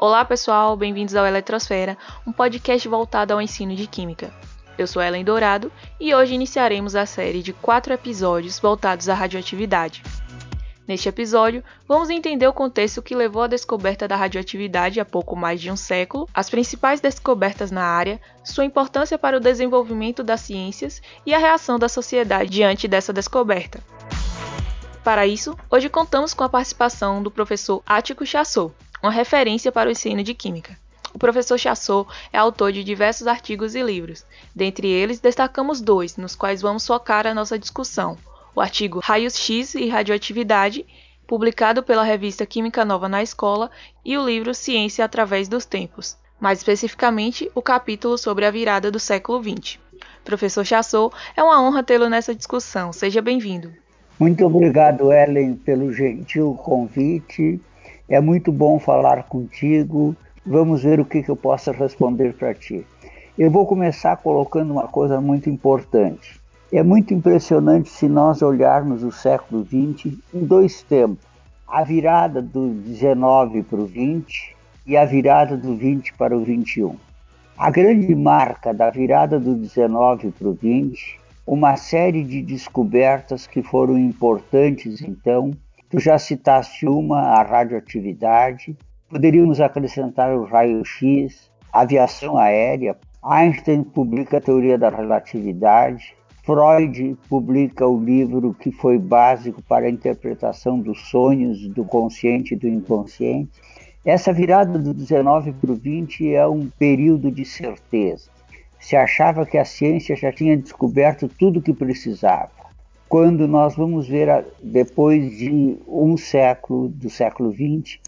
Olá pessoal, bem-vindos ao Eletrosfera, um podcast voltado ao ensino de Química. Eu sou Ellen Dourado e hoje iniciaremos a série de quatro episódios voltados à radioatividade. Neste episódio, vamos entender o contexto que levou à descoberta da radioatividade há pouco mais de um século, as principais descobertas na área, sua importância para o desenvolvimento das ciências e a reação da sociedade diante dessa descoberta. Para isso, hoje contamos com a participação do professor Ático Chassot, uma referência para o ensino de Química. O professor Chassot é autor de diversos artigos e livros. Dentre eles, destacamos dois, nos quais vamos focar a nossa discussão. O artigo Raios X e Radioatividade, publicado pela revista Química Nova na Escola, e o livro Ciência através dos Tempos, mais especificamente o capítulo sobre a virada do século XX. Professor Chassot, é uma honra tê-lo nessa discussão. Seja bem-vindo. Muito obrigado, Ellen, pelo gentil convite é muito bom falar contigo. Vamos ver o que, que eu posso responder para ti. Eu vou começar colocando uma coisa muito importante. É muito impressionante se nós olharmos o século XX em dois tempos: a virada do 19 para o 20 e a virada do 20 para o 21. A grande marca da virada do 19 para o 20, uma série de descobertas que foram importantes então Tu já citaste uma, a radioatividade. Poderíamos acrescentar o raio-x, aviação aérea. Einstein publica a teoria da relatividade. Freud publica o livro que foi básico para a interpretação dos sonhos, do consciente e do inconsciente. Essa virada do 19 para o 20 é um período de certeza. Se achava que a ciência já tinha descoberto tudo o que precisava quando nós vamos ver, depois de um século, do século XX,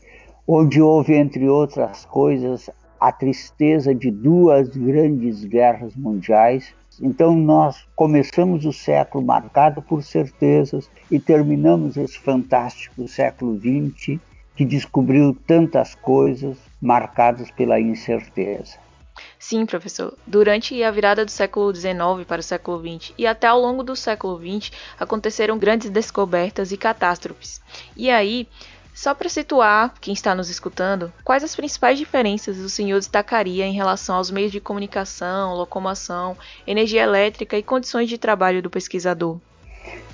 onde houve, entre outras coisas, a tristeza de duas grandes guerras mundiais. Então, nós começamos o século marcado por certezas e terminamos esse fantástico século XX que descobriu tantas coisas marcadas pela incerteza. Sim, professor. Durante a virada do século XIX para o século XX e até ao longo do século XX aconteceram grandes descobertas e catástrofes. E aí, só para situar quem está nos escutando, quais as principais diferenças o senhor destacaria em relação aos meios de comunicação, locomoção, energia elétrica e condições de trabalho do pesquisador?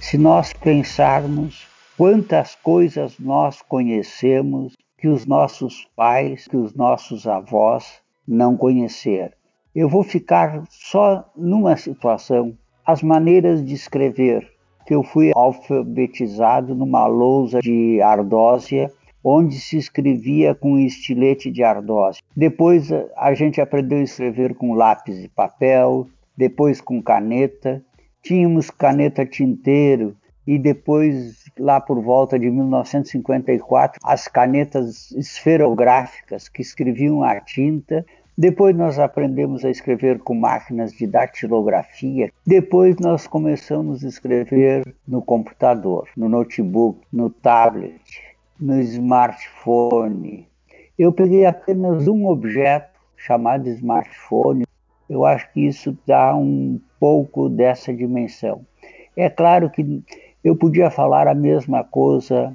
Se nós pensarmos quantas coisas nós conhecemos que os nossos pais, que os nossos avós não conhecer. Eu vou ficar só numa situação, as maneiras de escrever, que eu fui alfabetizado numa lousa de ardósia, onde se escrevia com estilete de ardósia. Depois a gente aprendeu a escrever com lápis e papel, depois com caneta. Tínhamos caneta tinteiro e depois, lá por volta de 1954, as canetas esferográficas que escreviam a tinta. Depois nós aprendemos a escrever com máquinas de datilografia. Depois nós começamos a escrever no computador, no notebook, no tablet, no smartphone. Eu peguei apenas um objeto chamado smartphone. Eu acho que isso dá um pouco dessa dimensão. É claro que eu podia falar a mesma coisa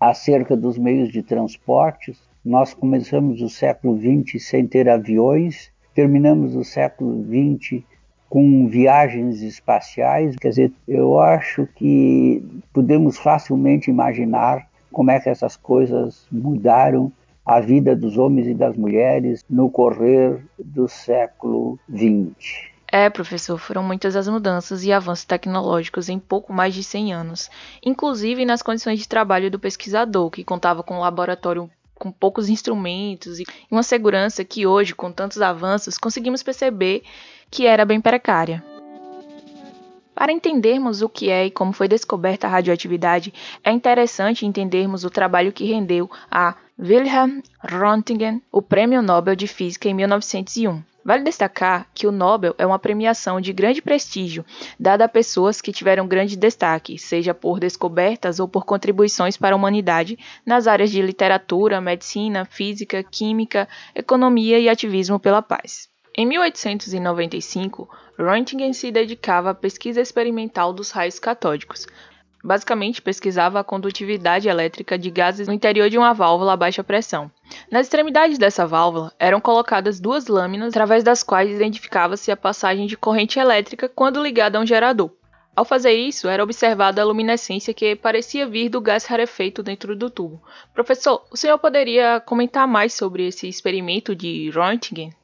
acerca dos meios de transportes. Nós começamos o século XX sem ter aviões, terminamos o século XX com viagens espaciais. Quer dizer, eu acho que podemos facilmente imaginar como é que essas coisas mudaram a vida dos homens e das mulheres no correr do século XX. É, professor, foram muitas as mudanças e avanços tecnológicos em pouco mais de 100 anos, inclusive nas condições de trabalho do pesquisador, que contava com um laboratório com poucos instrumentos e uma segurança que hoje, com tantos avanços, conseguimos perceber que era bem precária. Para entendermos o que é e como foi descoberta a radioatividade, é interessante entendermos o trabalho que rendeu a Wilhelm Röntgen o Prêmio Nobel de Física em 1901. Vale destacar que o Nobel é uma premiação de grande prestígio, dada a pessoas que tiveram grande destaque, seja por descobertas ou por contribuições para a humanidade nas áreas de literatura, medicina, física, química, economia e ativismo pela paz. Em 1895, Röntgen se dedicava à pesquisa experimental dos raios catódicos. Basicamente, pesquisava a condutividade elétrica de gases no interior de uma válvula a baixa pressão. Nas extremidades dessa válvula eram colocadas duas lâminas através das quais identificava-se a passagem de corrente elétrica quando ligada a um gerador. Ao fazer isso, era observada a luminescência que parecia vir do gás rarefeito dentro do tubo. Professor, o senhor poderia comentar mais sobre esse experimento de Röntgen?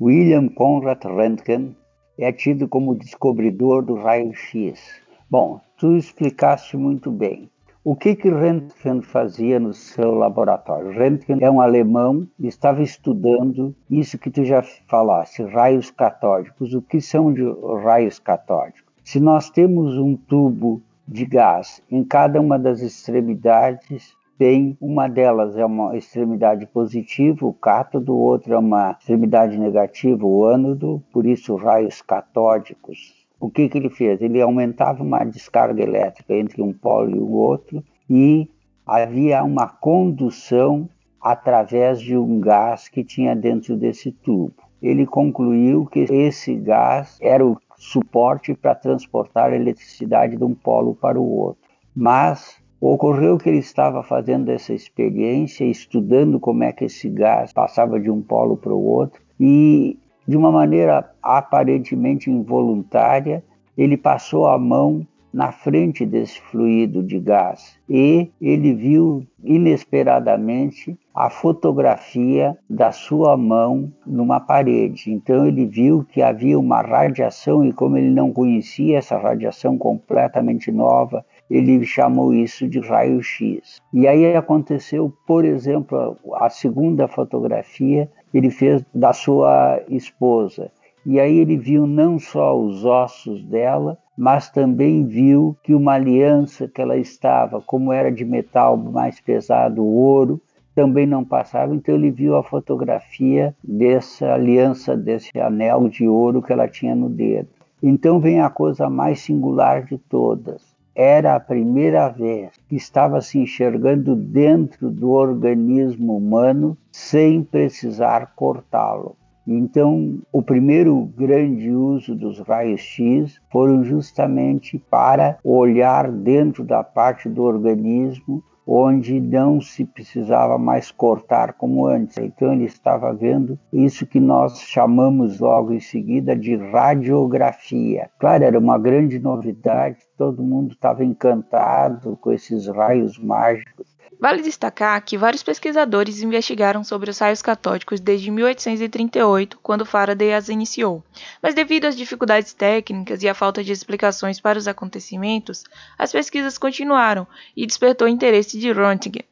William Conrad Röntgen é tido como descobridor do raio-x. Bom, tu explicaste muito bem. O que que Röntgen fazia no seu laboratório? Röntgen é um alemão estava estudando isso que tu já falaste, raios catódicos. O que são de raios catódicos? Se nós temos um tubo de gás em cada uma das extremidades, tem uma delas é uma extremidade positiva, o cátodo, outra é uma extremidade negativa, o ânodo, por isso raios catódicos. O que, que ele fez? Ele aumentava uma descarga elétrica entre um polo e o outro e havia uma condução através de um gás que tinha dentro desse tubo. Ele concluiu que esse gás era o suporte para transportar eletricidade de um polo para o outro. Mas ocorreu que ele estava fazendo essa experiência, estudando como é que esse gás passava de um polo para o outro e de uma maneira aparentemente involuntária, ele passou a mão na frente desse fluido de gás e ele viu inesperadamente a fotografia da sua mão numa parede. Então ele viu que havia uma radiação e como ele não conhecia essa radiação completamente nova, ele chamou isso de raio-x. E aí aconteceu, por exemplo, a segunda fotografia ele fez da sua esposa. E aí ele viu não só os ossos dela, mas também viu que uma aliança que ela estava, como era de metal mais pesado, ouro, também não passava. Então ele viu a fotografia dessa aliança, desse anel de ouro que ela tinha no dedo. Então vem a coisa mais singular de todas. Era a primeira vez que estava se enxergando dentro do organismo humano sem precisar cortá-lo. Então, o primeiro grande uso dos raios-x foram justamente para olhar dentro da parte do organismo onde não se precisava mais cortar como antes. Então ele estava vendo isso que nós chamamos logo em seguida de radiografia. Claro, era uma grande novidade, todo mundo estava encantado com esses raios mágicos. Vale destacar que vários pesquisadores investigaram sobre os raios catódicos desde 1838, quando Faraday as iniciou, mas devido às dificuldades técnicas e à falta de explicações para os acontecimentos, as pesquisas continuaram e despertou o interesse de Röntgen.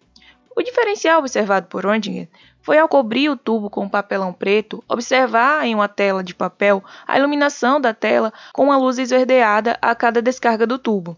O diferencial observado por Röntgen foi ao cobrir o tubo com papelão preto, observar em uma tela de papel a iluminação da tela com uma luz esverdeada a cada descarga do tubo.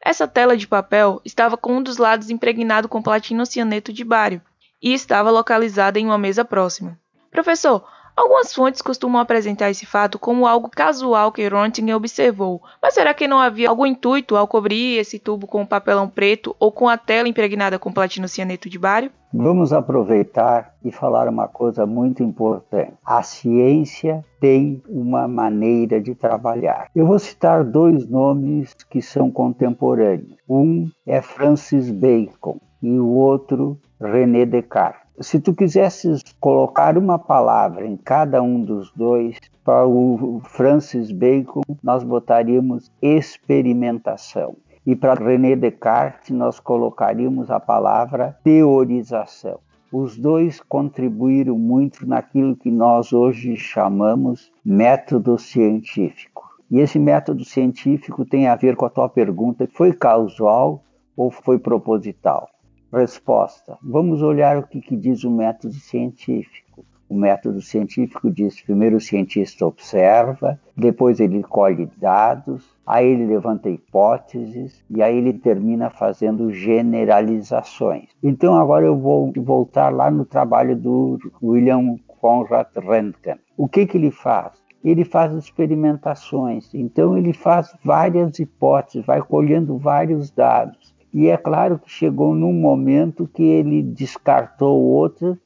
Essa tela de papel estava com um dos lados impregnado com platino cianeto de bário e estava localizada em uma mesa próxima. Professor, algumas fontes costumam apresentar esse fato como algo casual que Röntgen observou, mas será que não havia algum intuito ao cobrir esse tubo com papelão preto ou com a tela impregnada com platino cianeto de bário? Vamos aproveitar e falar uma coisa muito importante. A ciência tem uma maneira de trabalhar. Eu vou citar dois nomes que são contemporâneos. Um é Francis Bacon e o outro René Descartes. Se tu quisesses colocar uma palavra em cada um dos dois, para o Francis Bacon nós botaríamos experimentação. E para René Descartes, nós colocaríamos a palavra teorização. Os dois contribuíram muito naquilo que nós hoje chamamos método científico. E esse método científico tem a ver com a tua pergunta: foi casual ou foi proposital? Resposta: vamos olhar o que, que diz o método científico. O método científico diz: primeiro o cientista observa, depois ele colhe dados, aí ele levanta hipóteses e aí ele termina fazendo generalizações. Então agora eu vou voltar lá no trabalho do William Conrad Röntgen. O que, que ele faz? Ele faz experimentações, então ele faz várias hipóteses, vai colhendo vários dados. E é claro que chegou num momento que ele descartou outras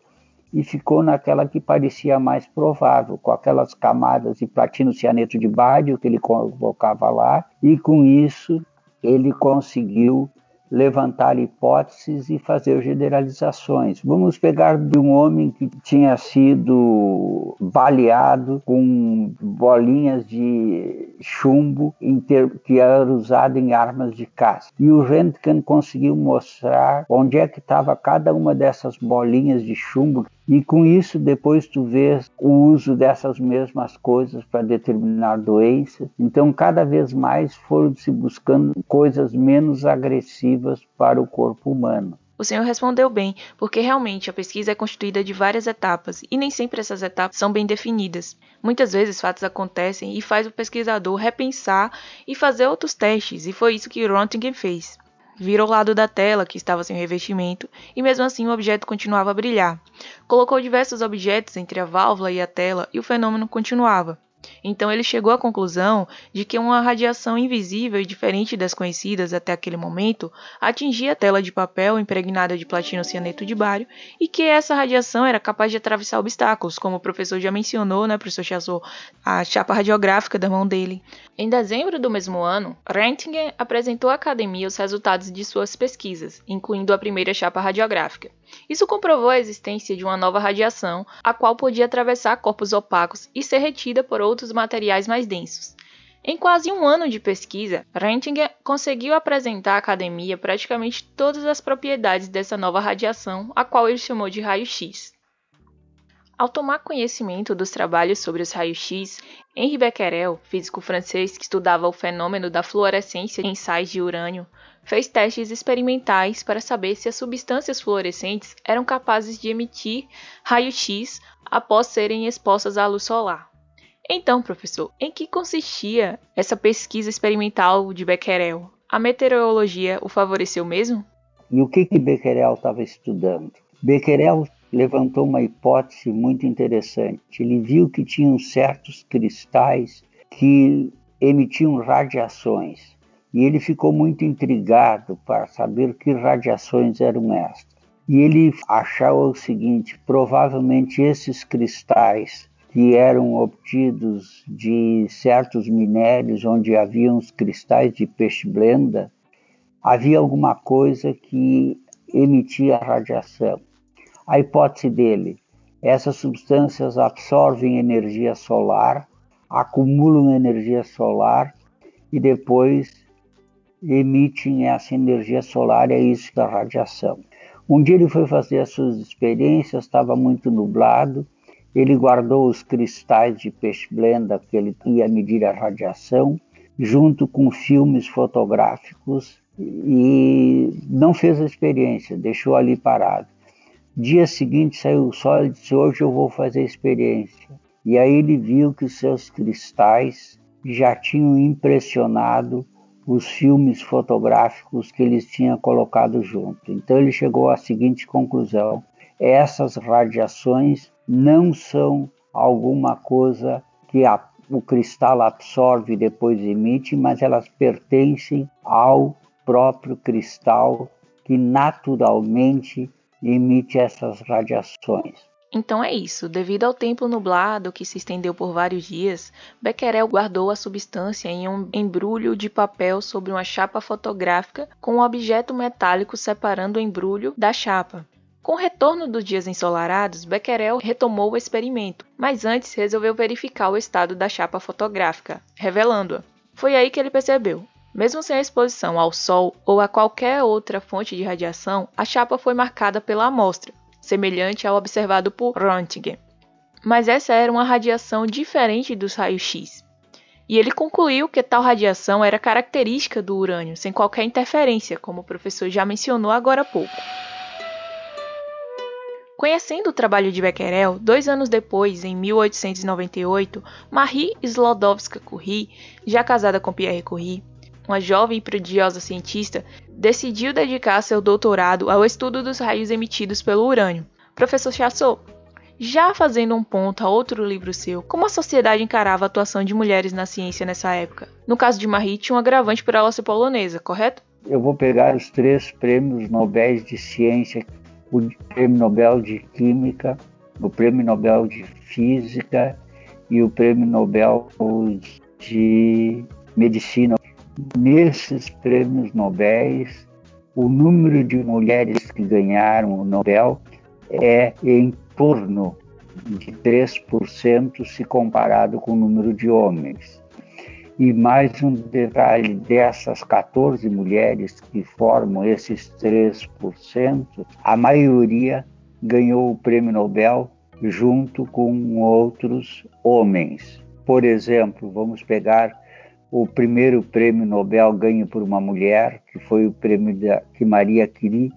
e ficou naquela que parecia mais provável, com aquelas camadas de platino cianeto de bário que ele colocava lá, e com isso ele conseguiu levantar hipóteses e fazer generalizações. Vamos pegar de um homem que tinha sido baleado com bolinhas de chumbo que era usado em armas de caça. E o Röntgen conseguiu mostrar onde é que estava cada uma dessas bolinhas de chumbo e com isso depois tu vês o uso dessas mesmas coisas para determinar doenças. Então cada vez mais foram se buscando coisas menos agressivas para o corpo humano. O senhor respondeu bem, porque realmente a pesquisa é constituída de várias etapas e nem sempre essas etapas são bem definidas. Muitas vezes fatos acontecem e faz o pesquisador repensar e fazer outros testes, e foi isso que Röntgen fez. Virou o lado da tela, que estava sem revestimento, e mesmo assim o objeto continuava a brilhar. Colocou diversos objetos entre a válvula e a tela e o fenômeno continuava. Então ele chegou à conclusão de que uma radiação invisível e diferente das conhecidas até aquele momento atingia a tela de papel impregnada de platino cianeto de bário e que essa radiação era capaz de atravessar obstáculos, como o professor já mencionou, né, professor Chassot, a chapa radiográfica da mão dele. Em dezembro do mesmo ano, Röntgen apresentou à academia os resultados de suas pesquisas, incluindo a primeira chapa radiográfica. Isso comprovou a existência de uma nova radiação, a qual podia atravessar corpos opacos e ser retida por outros materiais mais densos. Em quase um ano de pesquisa, Röntgen conseguiu apresentar à academia praticamente todas as propriedades dessa nova radiação, a qual ele chamou de raio-x. Ao tomar conhecimento dos trabalhos sobre os raios-x, Henri Becquerel, físico francês que estudava o fenômeno da fluorescência em sais de urânio, fez testes experimentais para saber se as substâncias fluorescentes eram capazes de emitir raio-x após serem expostas à luz solar. Então, professor, em que consistia essa pesquisa experimental de Becquerel? A meteorologia o favoreceu mesmo? E o que, que Becquerel estava estudando? Becquerel levantou uma hipótese muito interessante. Ele viu que tinham certos cristais que emitiam radiações e ele ficou muito intrigado para saber que radiações eram estas. E ele achou o seguinte: provavelmente esses cristais que eram obtidos de certos minérios onde haviam os cristais de peixe blenda, havia alguma coisa que emitia radiação. A hipótese dele: essas substâncias absorvem energia solar, acumulam energia solar e depois emitem essa energia solar, é isso que é a radiação. Um dia ele foi fazer as suas experiências, estava muito nublado, ele guardou os cristais de peixe blenda que ele ia medir a radiação, junto com filmes fotográficos e não fez a experiência, deixou ali parado. Dia seguinte saiu o sol e disse: Hoje eu vou fazer a experiência. E aí ele viu que os seus cristais já tinham impressionado os filmes fotográficos que eles tinham colocado junto. Então ele chegou à seguinte conclusão: essas radiações não são alguma coisa que a, o cristal absorve e depois emite, mas elas pertencem ao próprio cristal que naturalmente emite essas radiações. Então é isso. Devido ao tempo nublado que se estendeu por vários dias, Becquerel guardou a substância em um embrulho de papel sobre uma chapa fotográfica com um objeto metálico separando o embrulho da chapa. Com o retorno dos dias ensolarados, Becquerel retomou o experimento, mas antes resolveu verificar o estado da chapa fotográfica, revelando-a. Foi aí que ele percebeu. Mesmo sem a exposição ao Sol ou a qualquer outra fonte de radiação, a chapa foi marcada pela amostra, semelhante ao observado por Röntgen. Mas essa era uma radiação diferente dos raios-x. E ele concluiu que tal radiação era característica do urânio, sem qualquer interferência, como o professor já mencionou agora há pouco. Conhecendo o trabalho de Becquerel, dois anos depois, em 1898, Marie Sklodowska-Curie, já casada com Pierre Curie, uma jovem e prodigiosa cientista, decidiu dedicar seu doutorado ao estudo dos raios emitidos pelo urânio. Professor Chassot, já fazendo um ponto a outro livro seu, como a sociedade encarava a atuação de mulheres na ciência nessa época? No caso de Marie, tinha um agravante por ela ser polonesa, correto? Eu vou pegar os três prêmios Nobel de Ciência, o Prêmio Nobel de Química, o Prêmio Nobel de Física e o Prêmio Nobel de Medicina nesses prêmios Nobel, o número de mulheres que ganharam o Nobel é em torno de 3% se comparado com o número de homens. E mais um detalhe: dessas 14 mulheres que formam esses 3%, a maioria ganhou o prêmio Nobel junto com outros homens. Por exemplo, vamos pegar o primeiro prêmio Nobel ganho por uma mulher, que foi o prêmio da, que Maria Curie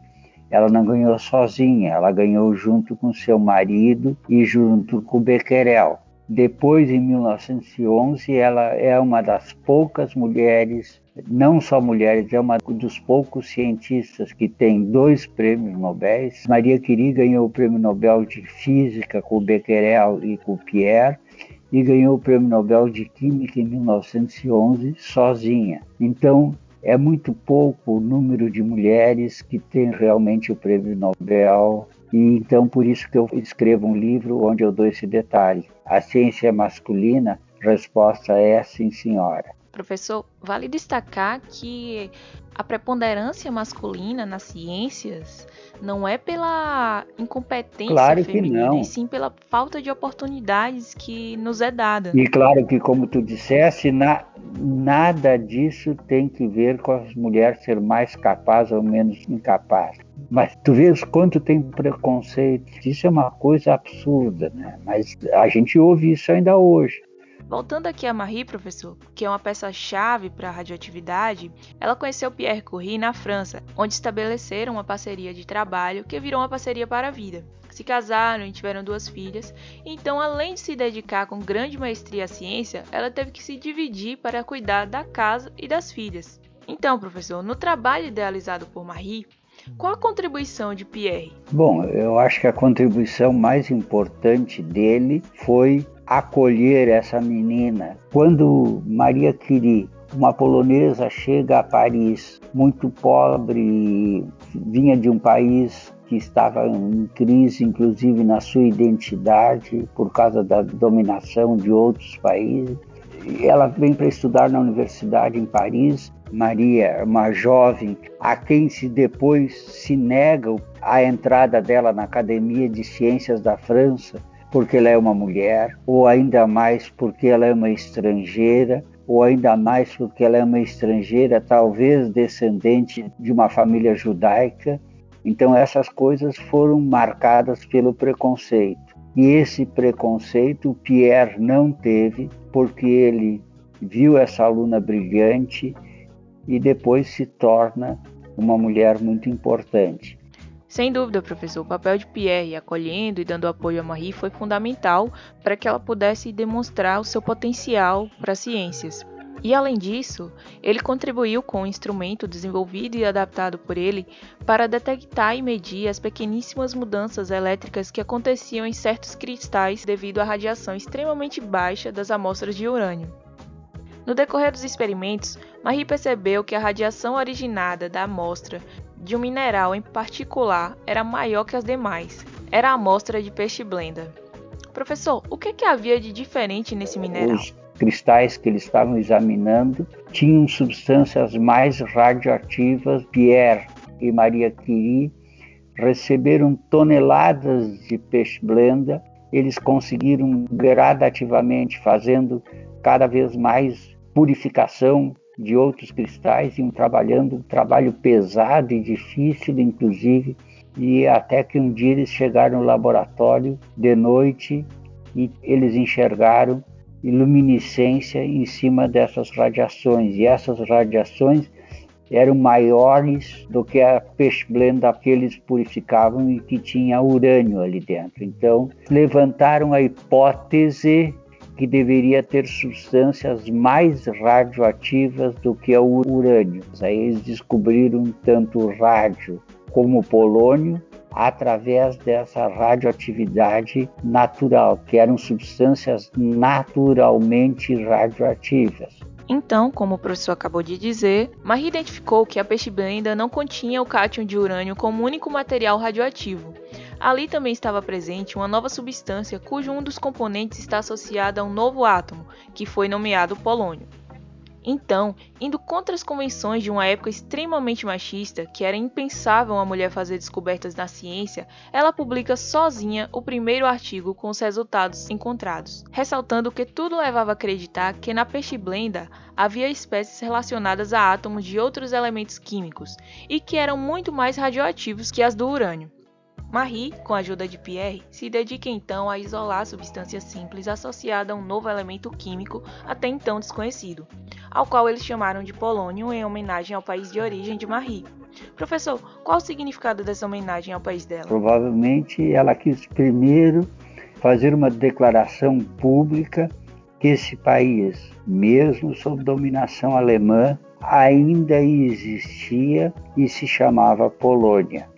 ela não ganhou sozinha, ela ganhou junto com seu marido e junto com Becquerel. Depois, em 1911, ela é uma das poucas mulheres, não só mulheres, é uma dos poucos cientistas que tem dois prêmios Nobel. Maria Curie ganhou o prêmio Nobel de Física com Becquerel e com Pierre, e ganhou o prêmio Nobel de Química em 1911 sozinha. Então, é muito pouco o número de mulheres que têm realmente o prêmio Nobel. E então por isso que eu escrevo um livro onde eu dou esse detalhe. A ciência é masculina? Resposta é sim, senhora. Professor, vale destacar que a preponderância masculina nas ciências não é pela incompetência claro feminina, e sim pela falta de oportunidades que nos é dada. E claro que, como tu disseste, na, nada disso tem que ver com as mulheres ser mais capazes ou menos incapazes. Mas tu vês quanto tem preconceito. Isso é uma coisa absurda, né? Mas a gente ouve isso ainda hoje. Voltando aqui a Marie, professor, que é uma peça-chave para a radioatividade, ela conheceu Pierre Curie na França, onde estabeleceram uma parceria de trabalho que virou uma parceria para a vida. Se casaram e tiveram duas filhas, então, além de se dedicar com grande maestria à ciência, ela teve que se dividir para cuidar da casa e das filhas. Então, professor, no trabalho idealizado por Marie, qual a contribuição de Pierre? Bom, eu acho que a contribuição mais importante dele foi acolher essa menina. Quando Maria Curie, uma polonesa, chega a Paris, muito pobre, vinha de um país que estava em crise, inclusive na sua identidade, por causa da dominação de outros países. Ela vem para estudar na universidade em Paris. Maria, uma jovem, a quem se depois se nega a entrada dela na Academia de Ciências da França, porque ela é uma mulher, ou ainda mais porque ela é uma estrangeira, ou ainda mais porque ela é uma estrangeira, talvez descendente de uma família judaica. Então, essas coisas foram marcadas pelo preconceito. E esse preconceito Pierre não teve, porque ele viu essa aluna brilhante e depois se torna uma mulher muito importante. Sem dúvida, professor, o papel de Pierre acolhendo e dando apoio a Marie foi fundamental para que ela pudesse demonstrar o seu potencial para as ciências. E além disso, ele contribuiu com um instrumento desenvolvido e adaptado por ele para detectar e medir as pequeníssimas mudanças elétricas que aconteciam em certos cristais devido à radiação extremamente baixa das amostras de urânio. No decorrer dos experimentos, Marie percebeu que a radiação originada da amostra de um mineral em particular era maior que as demais. Era a amostra de peixe blenda. Professor, o que, que havia de diferente nesse mineral? Os cristais que eles estavam examinando tinham substâncias mais radioativas. Pierre e Maria Curie receberam toneladas de peixe blenda. Eles conseguiram gradativamente, fazendo cada vez mais purificação de outros cristais, iam trabalhando um trabalho pesado e difícil, inclusive, e até que um dia eles chegaram no laboratório de noite e eles enxergaram luminescência em cima dessas radiações, e essas radiações eram maiores do que a peixe blenda que eles purificavam e que tinha urânio ali dentro. Então, levantaram a hipótese que deveria ter substâncias mais radioativas do que o urânio. Aí eles descobriram tanto o rádio como o polônio através dessa radioatividade natural, que eram substâncias naturalmente radioativas. Então, como o professor acabou de dizer, Marie identificou que a peixe blenda não continha o cátion de urânio como único material radioativo. Ali também estava presente uma nova substância cujo um dos componentes está associado a um novo átomo, que foi nomeado polônio. Então, indo contra as convenções de uma época extremamente machista, que era impensável uma mulher fazer descobertas na ciência, ela publica sozinha o primeiro artigo com os resultados encontrados, ressaltando que tudo levava a acreditar que na peixe blenda havia espécies relacionadas a átomos de outros elementos químicos e que eram muito mais radioativos que as do urânio. Marie, com a ajuda de Pierre, se dedica então a isolar substâncias simples associadas a um novo elemento químico até então desconhecido, ao qual eles chamaram de polônio em homenagem ao país de origem de Marie. Professor, qual o significado dessa homenagem ao país dela? Provavelmente ela quis primeiro fazer uma declaração pública que esse país, mesmo sob dominação alemã, ainda existia e se chamava Polônia.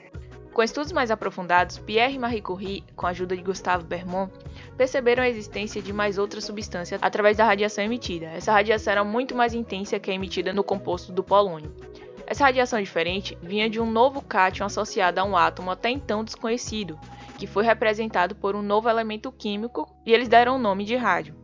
Com estudos mais aprofundados, Pierre Marie Curie, com a ajuda de Gustave Bermond, perceberam a existência de mais outra substância através da radiação emitida. Essa radiação era muito mais intensa que a emitida no composto do polônio. Essa radiação diferente vinha de um novo cátion associado a um átomo até então desconhecido, que foi representado por um novo elemento químico e eles deram o nome de rádio.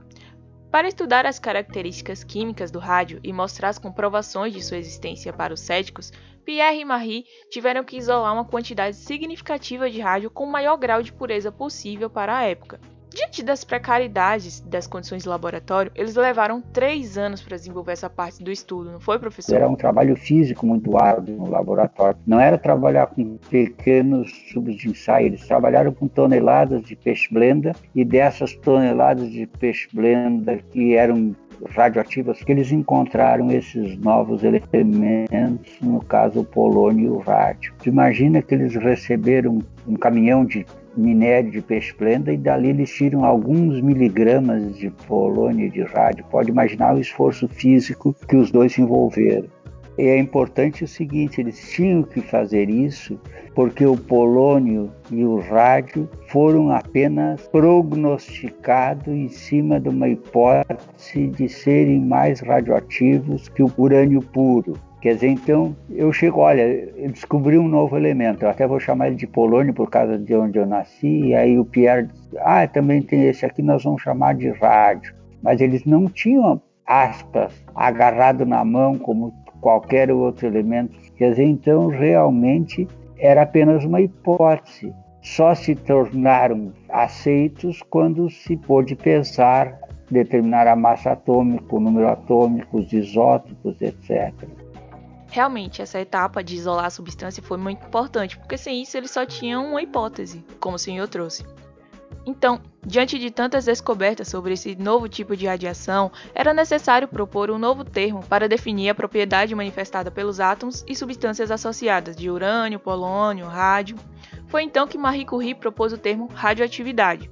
Para estudar as características químicas do rádio e mostrar as comprovações de sua existência para os céticos, Pierre e Marie tiveram que isolar uma quantidade significativa de rádio com o maior grau de pureza possível para a época. Diante das precariedades das condições de laboratório, eles levaram três anos para desenvolver essa parte do estudo, não foi, professor? Era um trabalho físico muito árduo no laboratório. Não era trabalhar com pequenos tubos de ensaio, eles trabalharam com toneladas de peixe blenda e dessas toneladas de peixe blenda que eram radioativas que eles encontraram esses novos elementos, no caso o polônio e o rádio. Imagina que eles receberam um caminhão de minério de peixe blenda e dali eles tiram alguns miligramas de polônio e de rádio. Pode imaginar o esforço físico que os dois se envolveram. E é importante o seguinte: eles tinham que fazer isso porque o polônio e o rádio foram apenas prognosticados em cima de uma hipótese de serem mais radioativos que o urânio puro. Quer dizer, então eu chego, olha, eu descobri um novo elemento, eu até vou chamar ele de polônio por causa de onde eu nasci, e aí o Pierre diz, ah, também tem esse aqui, nós vamos chamar de rádio. Mas eles não tinham, aspas, agarrado na mão como qualquer outro elemento. Quer dizer, então realmente era apenas uma hipótese. Só se tornaram aceitos quando se pôde pensar, determinar a massa atômica, o número atômico, os isótopos, etc. Realmente, essa etapa de isolar a substância foi muito importante, porque sem isso eles só tinham uma hipótese, como o senhor trouxe. Então, diante de tantas descobertas sobre esse novo tipo de radiação, era necessário propor um novo termo para definir a propriedade manifestada pelos átomos e substâncias associadas de urânio, polônio, rádio. Foi então que Marie Curie propôs o termo radioatividade.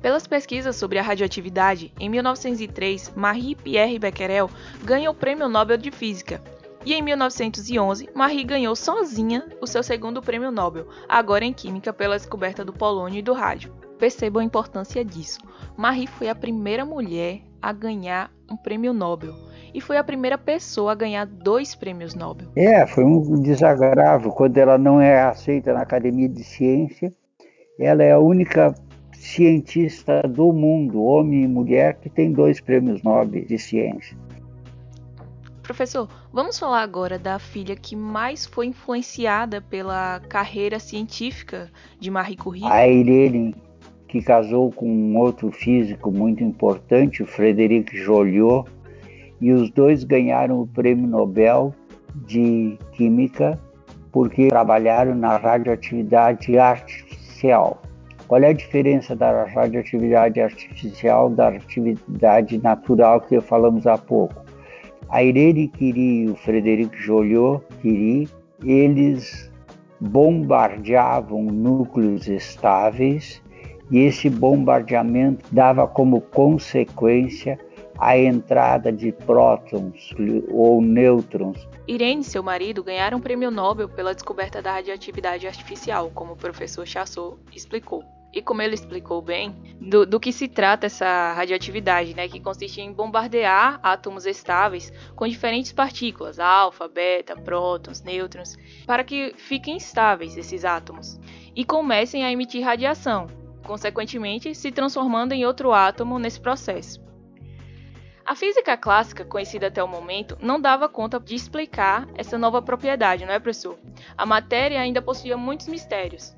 Pelas pesquisas sobre a radioatividade, em 1903, Marie Pierre Becquerel ganha o Prêmio Nobel de Física e em 1911, Marie ganhou sozinha o seu segundo prêmio Nobel, agora em Química pela descoberta do polônio e do rádio. Percebam a importância disso. Marie foi a primeira mulher a ganhar um prêmio Nobel e foi a primeira pessoa a ganhar dois prêmios Nobel. É, foi um desagravo quando ela não é aceita na Academia de Ciência. Ela é a única cientista do mundo, homem e mulher, que tem dois prêmios Nobel de ciência. Professor, vamos falar agora da filha que mais foi influenciada pela carreira científica de Marie Curie. A Irene, que casou com um outro físico muito importante, o Frederic Joliot, e os dois ganharam o Prêmio Nobel de Química porque trabalharam na radioatividade artificial. Qual é a diferença da radioatividade artificial da atividade natural que falamos há pouco? A Irene Curie e o Frederic Joliot Curie, eles bombardeavam núcleos estáveis e esse bombardeamento dava como consequência a entrada de prótons ou nêutrons. Irene e seu marido ganharam o prêmio Nobel pela descoberta da radioatividade artificial, como o professor Chassot explicou e como ele explicou bem, do, do, que se trata essa radioatividade, né, que consiste em bombardear átomos estáveis com diferentes partículas, alfa, beta, prótons, nêutrons, para que fiquem estáveis esses átomos e comecem a emitir radiação, consequentemente se transformando em outro átomo nesse processo. A física clássica, conhecida até o momento, não dava conta de explicar essa nova propriedade, não é, professor? A matéria ainda possuía muitos mistérios.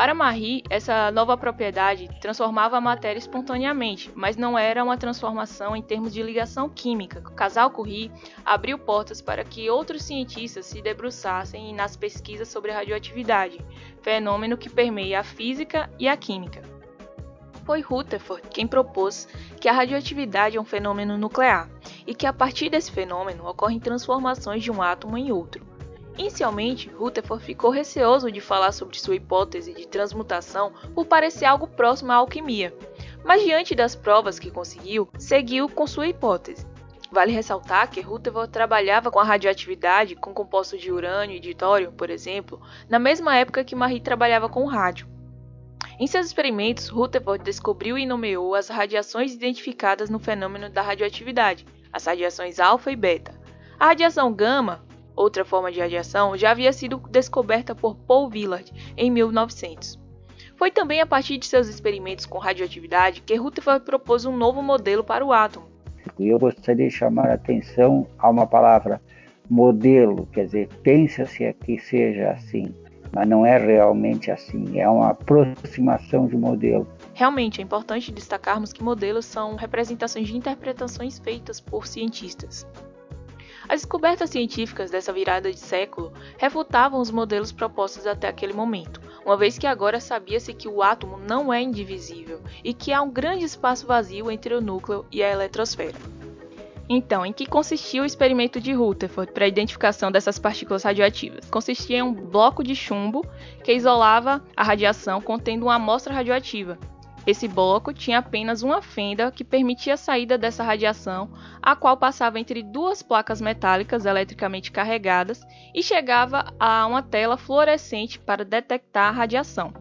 Para Marie, essa nova propriedade transformava a matéria espontaneamente, mas não era uma transformação em termos de ligação química. Casal Curie abriu portas para que outros cientistas se debruçassem nas pesquisas sobre a radioatividade, fenômeno que permeia a física e a química. Foi Rutherford quem propôs que a radioatividade é um fenômeno nuclear e que a partir desse fenômeno ocorrem transformações de um átomo em outro. Inicialmente, Rutherford ficou receoso de falar sobre sua hipótese de transmutação por parecer algo próximo à alquimia, mas diante das provas que conseguiu, seguiu com sua hipótese. Vale ressaltar que Rutherford trabalhava com a radioatividade com compostos de urânio e de tório, por exemplo, na mesma época que Marie trabalhava com o rádio. Em seus experimentos, Rutherford descobriu e nomeou as radiações identificadas no fenômeno da radioatividade, as radiações alfa e beta. A radiação gama, Outra forma de radiação já havia sido descoberta por Paul Villard em 1900. Foi também a partir de seus experimentos com radioatividade que Rutherford propôs um novo modelo para o átomo. Eu gostaria de chamar a atenção a uma palavra modelo, quer dizer, pensa-se que seja assim, mas não é realmente assim, é uma aproximação de modelo. Realmente é importante destacarmos que modelos são representações de interpretações feitas por cientistas. As descobertas científicas dessa virada de século refutavam os modelos propostos até aquele momento, uma vez que agora sabia-se que o átomo não é indivisível e que há um grande espaço vazio entre o núcleo e a eletrosfera. Então, em que consistia o experimento de Rutherford para a identificação dessas partículas radioativas? Consistia em um bloco de chumbo que isolava a radiação contendo uma amostra radioativa, esse bloco tinha apenas uma fenda que permitia a saída dessa radiação, a qual passava entre duas placas metálicas eletricamente carregadas e chegava a uma tela fluorescente para detectar a radiação.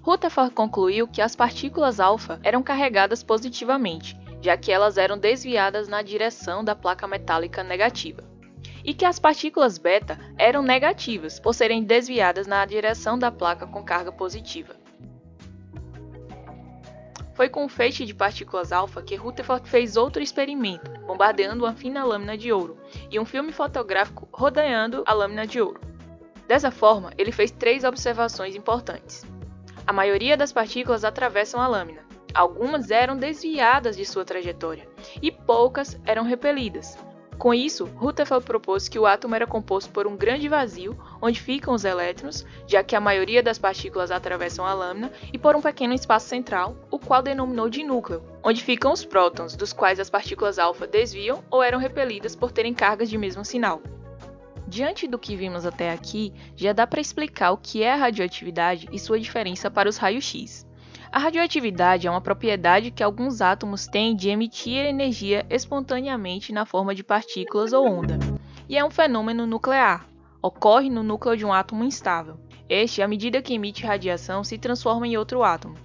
Rutherford concluiu que as partículas alfa eram carregadas positivamente, já que elas eram desviadas na direção da placa metálica negativa, e que as partículas beta eram negativas, por serem desviadas na direção da placa com carga positiva. Foi com o feixe de partículas alfa que Rutherford fez outro experimento, bombardeando uma fina lâmina de ouro, e um filme fotográfico rodeando a lâmina de ouro. Dessa forma, ele fez três observações importantes. A maioria das partículas atravessam a lâmina, algumas eram desviadas de sua trajetória, e poucas eram repelidas, com isso, Rutherford propôs que o átomo era composto por um grande vazio, onde ficam os elétrons, já que a maioria das partículas atravessam a lâmina, e por um pequeno espaço central, o qual denominou de núcleo, onde ficam os prótons, dos quais as partículas alfa desviam ou eram repelidas por terem cargas de mesmo sinal. Diante do que vimos até aqui, já dá para explicar o que é a radioatividade e sua diferença para os raios-x. A radioatividade é uma propriedade que alguns átomos têm de emitir energia espontaneamente na forma de partículas ou onda, e é um fenômeno nuclear. Ocorre no núcleo de um átomo instável. Este, à medida que emite radiação, se transforma em outro átomo.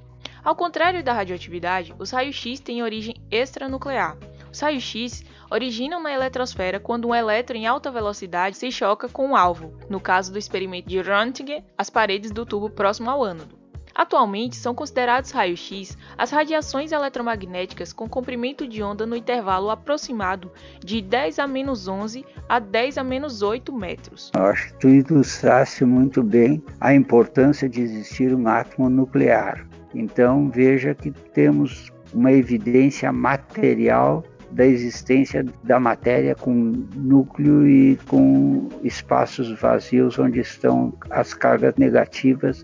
Ao contrário da radioatividade, os raios-x têm origem extranuclear. Os raios-x originam na eletrosfera quando um elétron em alta velocidade se choca com um alvo, no caso do experimento de Röntgen, as paredes do tubo próximo ao ânodo. Atualmente são considerados raios-x as radiações eletromagnéticas com comprimento de onda no intervalo aproximado de 10 a menos 11 a 10 a menos 8 metros. Eu acho que tu ilustraste muito bem a importância de existir um átomo nuclear. Então veja que temos uma evidência material da existência da matéria com núcleo e com espaços vazios onde estão as cargas negativas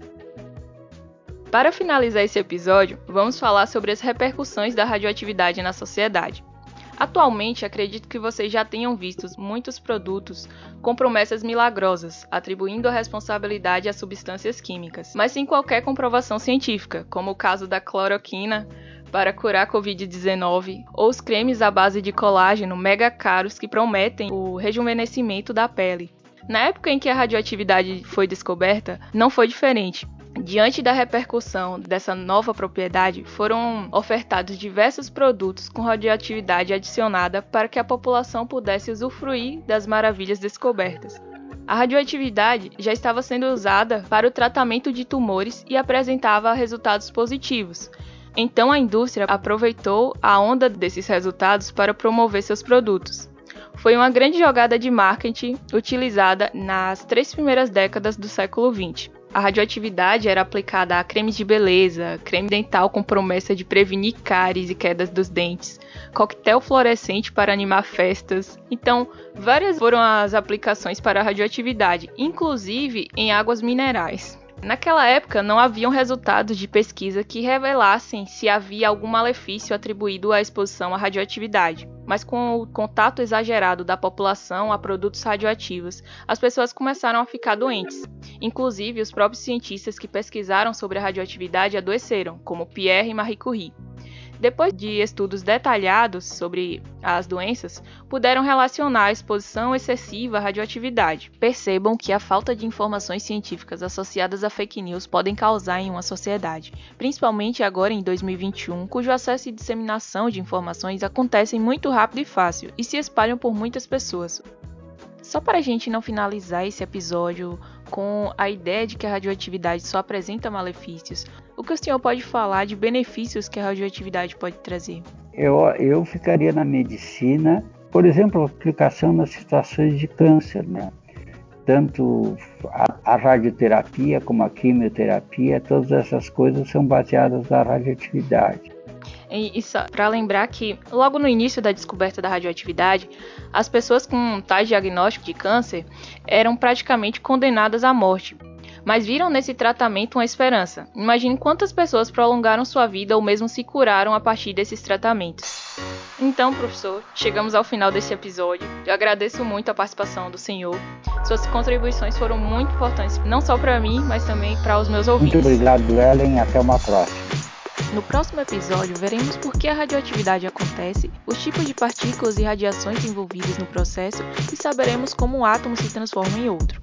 para finalizar esse episódio, vamos falar sobre as repercussões da radioatividade na sociedade. Atualmente, acredito que vocês já tenham visto muitos produtos com promessas milagrosas, atribuindo a responsabilidade a substâncias químicas, mas sem qualquer comprovação científica, como o caso da cloroquina para curar a Covid-19 ou os cremes à base de colágeno mega caros que prometem o rejuvenescimento da pele. Na época em que a radioatividade foi descoberta, não foi diferente. Diante da repercussão dessa nova propriedade, foram ofertados diversos produtos com radioatividade adicionada para que a população pudesse usufruir das maravilhas descobertas. A radioatividade já estava sendo usada para o tratamento de tumores e apresentava resultados positivos. Então a indústria aproveitou a onda desses resultados para promover seus produtos. Foi uma grande jogada de marketing utilizada nas três primeiras décadas do século XX. A radioatividade era aplicada a cremes de beleza, creme dental com promessa de prevenir cáries e quedas dos dentes, coquetel fluorescente para animar festas. Então, várias foram as aplicações para a radioatividade, inclusive em águas minerais. Naquela época, não haviam resultados de pesquisa que revelassem se havia algum malefício atribuído à exposição à radioatividade. Mas com o contato exagerado da população a produtos radioativos, as pessoas começaram a ficar doentes. Inclusive, os próprios cientistas que pesquisaram sobre a radioatividade adoeceram, como Pierre e Marie Curie. Depois de estudos detalhados sobre as doenças, puderam relacionar a exposição excessiva à radioatividade. Percebam que a falta de informações científicas associadas a fake news podem causar em uma sociedade, principalmente agora em 2021, cujo acesso e disseminação de informações acontecem muito rápido e fácil e se espalham por muitas pessoas. Só para a gente não finalizar esse episódio com a ideia de que a radioatividade só apresenta malefícios, o que o senhor pode falar de benefícios que a radioatividade pode trazer? Eu, eu ficaria na medicina, por exemplo, aplicação nas situações de câncer, né? Tanto a, a radioterapia como a quimioterapia, todas essas coisas são baseadas na radioatividade. E para lembrar que, logo no início da descoberta da radioatividade, as pessoas com tais diagnóstico de câncer eram praticamente condenadas à morte, mas viram nesse tratamento uma esperança. Imagine quantas pessoas prolongaram sua vida ou mesmo se curaram a partir desses tratamentos. Então, professor, chegamos ao final desse episódio. Eu agradeço muito a participação do senhor. Suas contribuições foram muito importantes, não só para mim, mas também para os meus ouvintes. Muito obrigado, Ellen. Até uma próxima. No próximo episódio, veremos por que a radioatividade acontece, os tipos de partículas e radiações envolvidas no processo e saberemos como um átomo se transforma em outro.